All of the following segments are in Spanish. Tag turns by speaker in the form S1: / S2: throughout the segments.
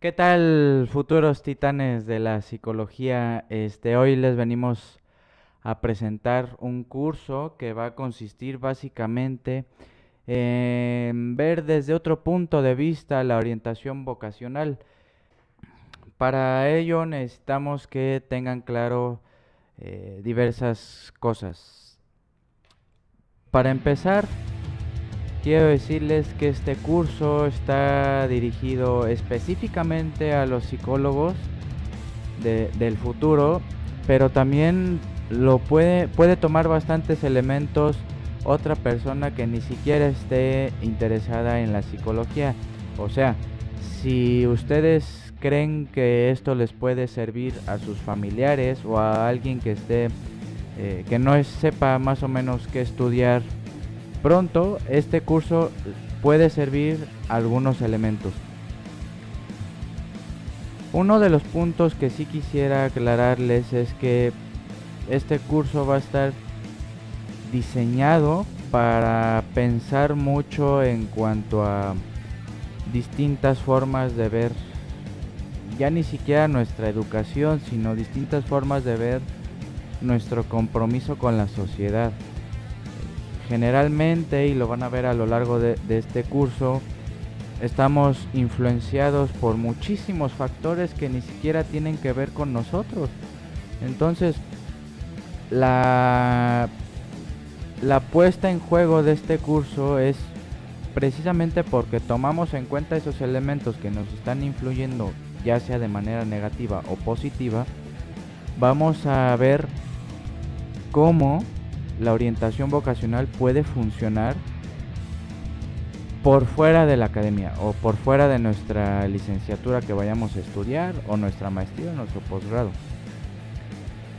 S1: ¿Qué tal, futuros titanes de la psicología? Este, hoy les venimos a presentar un curso que va a consistir básicamente en ver desde otro punto de vista la orientación vocacional. Para ello necesitamos que tengan claro eh, diversas cosas. Para empezar, quiero decirles que este curso está dirigido específicamente a los psicólogos del futuro, pero también lo puede, puede tomar bastantes elementos otra persona que ni siquiera esté interesada en la psicología. O sea, si ustedes creen que esto les puede servir a sus familiares o a alguien que esté eh, que no sepa más o menos qué estudiar pronto este curso puede servir algunos elementos uno de los puntos que sí quisiera aclararles es que este curso va a estar diseñado para pensar mucho en cuanto a distintas formas de ver ya ni siquiera nuestra educación, sino distintas formas de ver nuestro compromiso con la sociedad. Generalmente, y lo van a ver a lo largo de, este curso, estamos influenciados por muchísimos factores que ni siquiera tienen que ver con nosotros. Entonces, la, la puesta en juego de este curso es precisamente porque tomamos en cuenta esos elementos que nos están influyendo ya sea de manera negativa o positiva, vamos a ver cómo la orientación vocacional puede funcionar por fuera de la academia o por fuera de nuestra licenciatura que vayamos a estudiar o nuestra maestría o nuestro posgrado.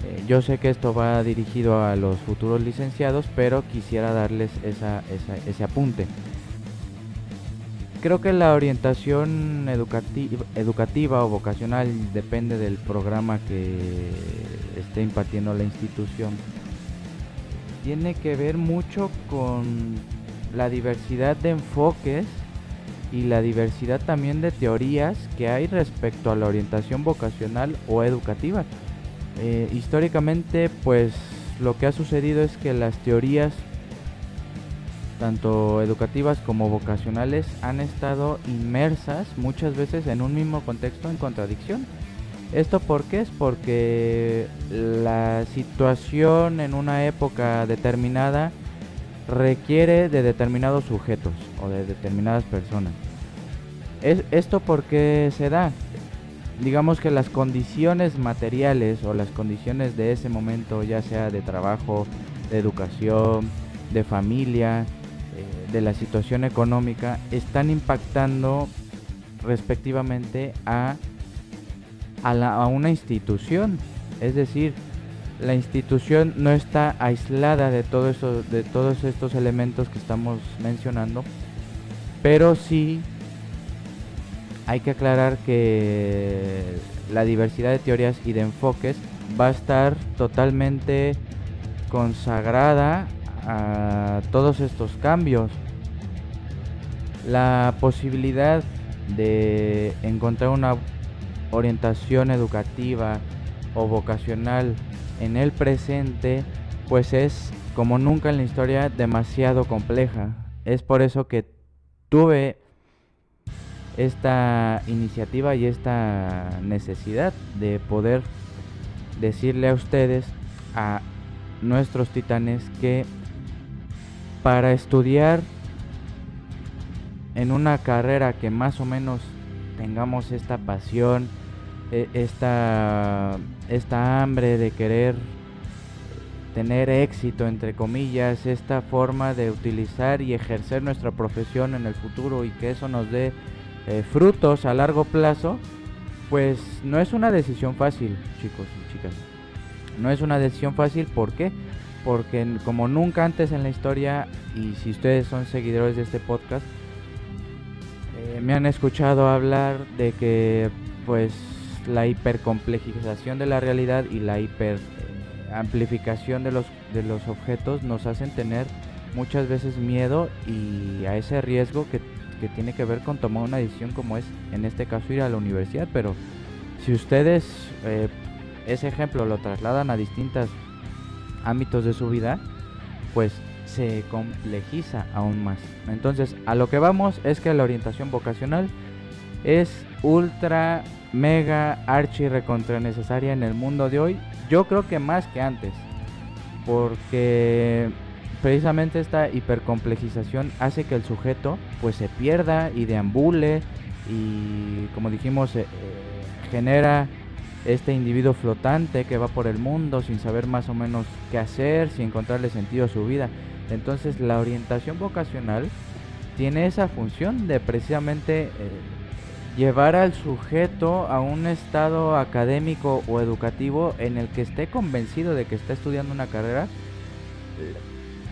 S1: Eh, yo sé que esto va dirigido a los futuros licenciados, pero quisiera darles ese apunte. Creo que la orientación educativa, o vocacional depende del programa que esté impartiendo la institución. Tiene que ver mucho con la diversidad de enfoques y la diversidad también de teorías que hay respecto a la orientación vocacional o educativa. Eh, históricamente, pues lo que ha sucedido es que las teorías tanto educativas como vocacionales, han estado inmersas muchas veces en un mismo contexto en contradicción. ¿Esto por qué? Es porque la situación en una época determinada requiere de determinados sujetos o de determinadas personas. ¿Es ¿Esto por qué se da? Digamos que las condiciones materiales o las condiciones de ese momento, ya sea de trabajo, de educación, de familia, de la situación económica están impactando respectivamente a, a, una institución. Es decir, la institución no está aislada de, todo eso, de todos estos elementos que estamos mencionando, pero sí hay que aclarar que la diversidad de teorías y de enfoques va a estar totalmente consagrada a todos estos cambios. La posibilidad de encontrar una orientación educativa o vocacional en el presente, pues es como nunca en la historia demasiado compleja. Es por eso que tuve esta iniciativa y esta necesidad de poder decirle a ustedes, a nuestros titanes, que para estudiar en una carrera que más o menos tengamos esta pasión, e, esta, esta hambre de querer tener éxito, entre comillas, esta forma de utilizar y ejercer nuestra profesión en el futuro y que eso nos dé eh, frutos a largo plazo, pues no es una decisión fácil, chicos y chicas. No es una decisión fácil, ¿por qué? porque como nunca antes en la historia, y si ustedes son seguidores de este podcast, eh, me han escuchado hablar de que pues la hipercomplejización de la realidad y la hiper eh, de los, de los objetos nos hacen tener muchas veces miedo y a ese riesgo que, que tiene que ver con tomar una decisión como es en este caso ir a la universidad, pero si ustedes eh, ese ejemplo lo trasladan a distintos ámbitos de su vida, pues se complejiza aún más. Entonces, a lo que vamos es que la orientación vocacional es ultra, mega, archi, recontra necesaria en el mundo de hoy. Yo creo que más que antes. Porque precisamente esta hipercomplejización hace que el sujeto pues se pierda y deambule y como dijimos eh, eh, genera este individuo flotante que va por el mundo sin saber más o menos qué hacer, sin encontrarle sentido a su vida. Entonces la orientación vocacional tiene esa función de precisamente eh, llevar al sujeto a un estado académico o educativo en el que esté convencido de que está estudiando una carrera,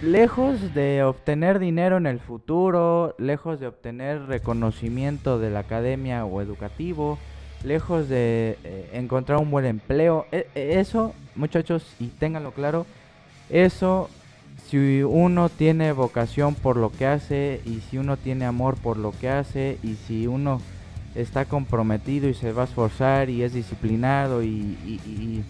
S1: lejos de obtener dinero en el futuro, lejos de obtener reconocimiento de la academia o educativo, lejos de eh, encontrar un buen empleo, e, e, eso, muchachos, y ténganlo claro, eso si uno tiene vocación por lo que hace y si uno tiene amor por lo que hace y si uno está comprometido y se va a esforzar y es disciplinado y,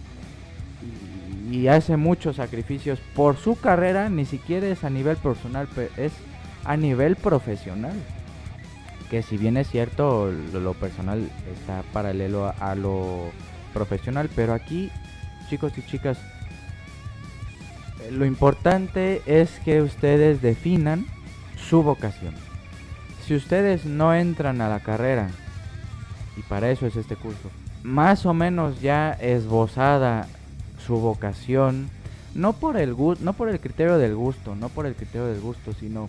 S1: hace muchos sacrificios por su carrera, ni siquiera es a nivel personal, es a nivel profesional. Que si bien es cierto, lo, personal está paralelo a lo profesional, pero aquí, chicos y chicas, lo importante es que ustedes definan su vocación. Si ustedes no entran a la carrera, y para eso es este curso, más o menos ya esbozada su vocación, no por el no por el criterio del gusto, no por el criterio del gusto, sino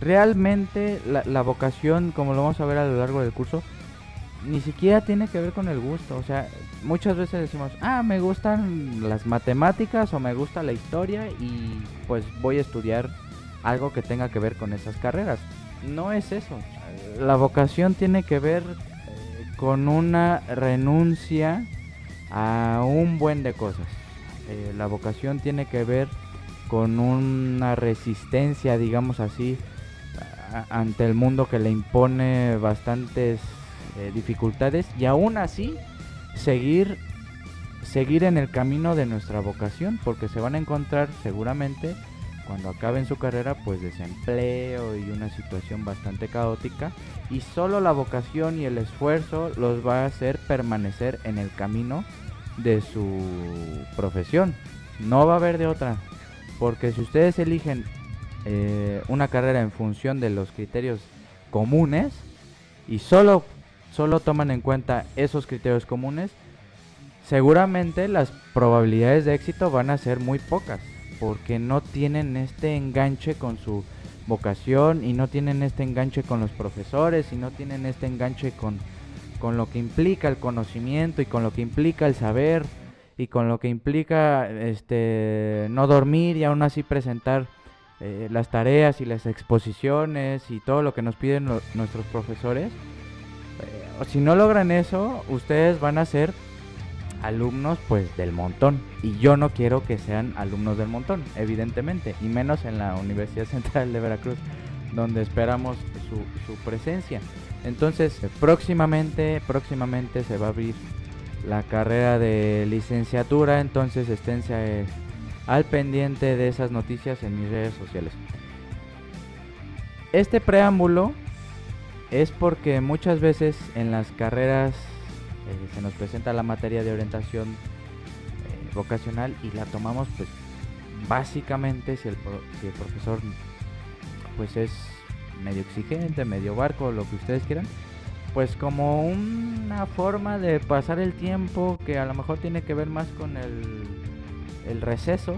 S1: realmente la, la vocación, como lo vamos a ver a lo largo del curso, ni siquiera tiene que ver con el gusto. O sea, muchas veces decimos, ah, me gustan las matemáticas o me gusta la historia y pues voy a estudiar algo que tenga que ver con esas carreras. No es eso. La vocación tiene que ver eh, con una renuncia a un buen de cosas. Eh, la vocación tiene que ver con una resistencia, digamos así, ante el mundo que le impone bastantes eh, dificultades y aún así seguir seguir en el camino de nuestra vocación porque se van a encontrar seguramente cuando acaben su carrera pues desempleo y una situación bastante caótica y solo la vocación y el esfuerzo los va a hacer permanecer en el camino de su profesión. No va a haber de otra porque si ustedes eligen eh, una carrera en función de los criterios comunes y solo solo toman en cuenta esos criterios comunes, seguramente las probabilidades de éxito van a ser muy pocas, porque no tienen este enganche con su vocación y no tienen este enganche con los profesores y no tienen este enganche con, con lo que implica el conocimiento y con lo que implica el saber y con lo que implica este no dormir y aún así presentar eh, las tareas y las exposiciones y todo lo que nos piden nuestros profesores si no logran eso, ustedes van a ser alumnos pues del montón. Y yo no quiero que sean alumnos del montón, evidentemente. Y menos en la Universidad Central de Veracruz, donde esperamos su, presencia. Entonces, próximamente, próximamente se va a abrir la carrera de licenciatura. Entonces, esténse al pendiente de esas noticias en mis redes sociales. Este preámbulo es porque muchas veces en las carreras eh, se nos presenta la materia de orientación eh, vocacional y la tomamos pues básicamente si el, si el profesor pues es medio exigente, medio barco, lo que ustedes quieran, pues como una forma de pasar el tiempo que a lo mejor tiene que ver más con el, el receso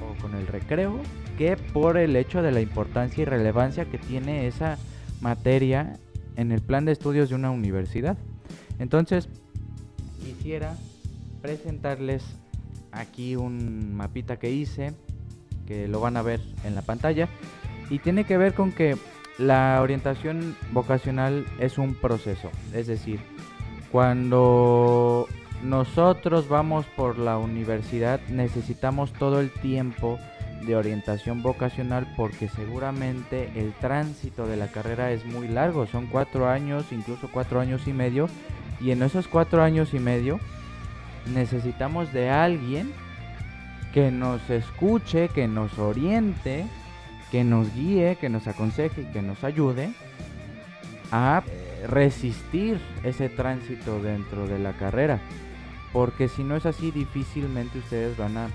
S1: o con el recreo que por el hecho de la importancia y relevancia que tiene esa materia en el plan de estudios de una universidad. Entonces, quisiera presentarles aquí un mapita que hice, que lo van a ver en la pantalla, y tiene que ver con que la orientación vocacional es un proceso, es decir, cuando nosotros vamos por la universidad necesitamos todo el tiempo de orientación vocacional porque seguramente el tránsito de la carrera es muy largo, son cuatro años, incluso cuatro años y medio, y en esos cuatro años y medio necesitamos de alguien que nos escuche, que nos oriente, que nos guíe, que nos aconseje y que nos ayude a eh, resistir ese tránsito dentro de la carrera. Porque si no es así, difícilmente ustedes van a,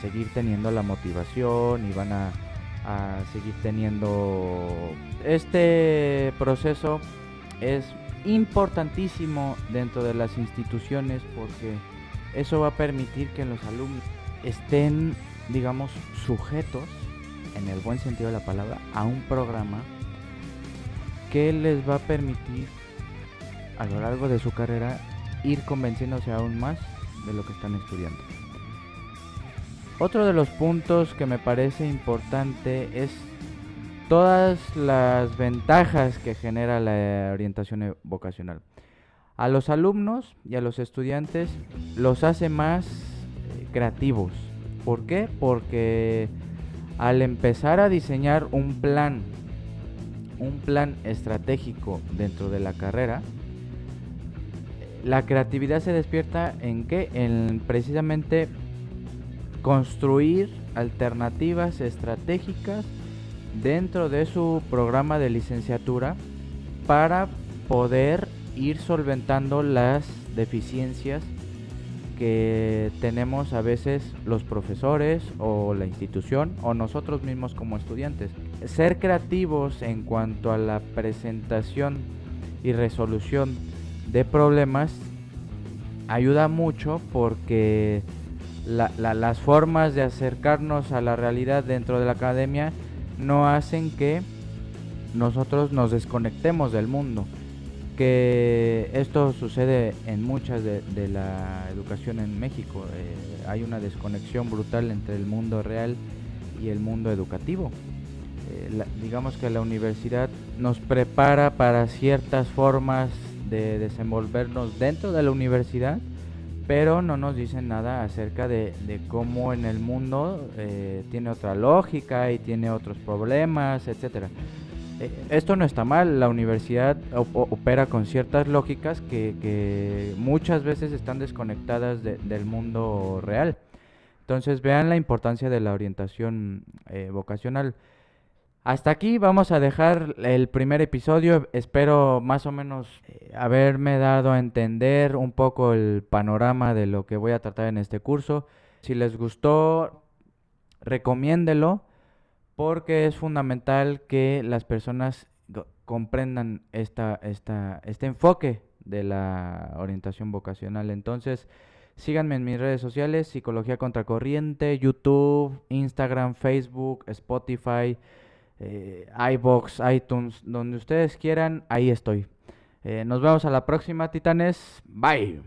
S1: seguir teniendo la motivación y van a, a seguir teniendo... Este proceso es importantísimo dentro de las instituciones porque eso va a permitir que los alumnos estén, digamos, sujetos, en el buen sentido de la palabra, a un programa que les va a permitir a lo largo de su carrera ir convenciéndose aún más de lo que están estudiando. Otro de los puntos que me parece importante es todas las ventajas que genera la orientación vocacional. A los alumnos y a los estudiantes los hace más eh, creativos. ¿Por qué? Porque al empezar a diseñar un plan, un plan estratégico dentro de la carrera, la creatividad se despierta en qué? En precisamente construir alternativas estratégicas dentro de su programa de licenciatura para poder ir solventando las deficiencias que tenemos a veces los profesores o la institución o nosotros mismos como estudiantes. Ser creativos en cuanto a la presentación y resolución de problemas ayuda mucho porque las formas de acercarnos a la realidad dentro de la academia no hacen que nosotros nos desconectemos del mundo. Que esto sucede en muchas de, la educación en México. Eh, hay una desconexión brutal entre el mundo real y el mundo educativo. Eh, digamos que la universidad nos prepara para ciertas formas de desenvolvernos dentro de la universidad, pero no nos dicen nada acerca de, cómo en el mundo eh, tiene otra lógica y tiene otros problemas, etcétera. Eh, esto no está mal, la universidad opera con ciertas lógicas que, muchas veces están desconectadas del mundo real. Entonces vean la importancia de la orientación eh, vocacional. Hasta aquí vamos a dejar el primer episodio. Espero más o menos eh, haberme dado a entender un poco el panorama de lo que voy a tratar en este curso. Si les gustó, recomiéndelo porque es fundamental que las personas comprendan esta, esta, este enfoque de la orientación vocacional. Entonces, síganme en mis redes sociales, Psicología Contracorriente, YouTube, Instagram, Facebook, Spotify eh, iBox, iTunes, donde ustedes quieran, ahí estoy. Eh, nos vemos a la próxima, titanes. Bye.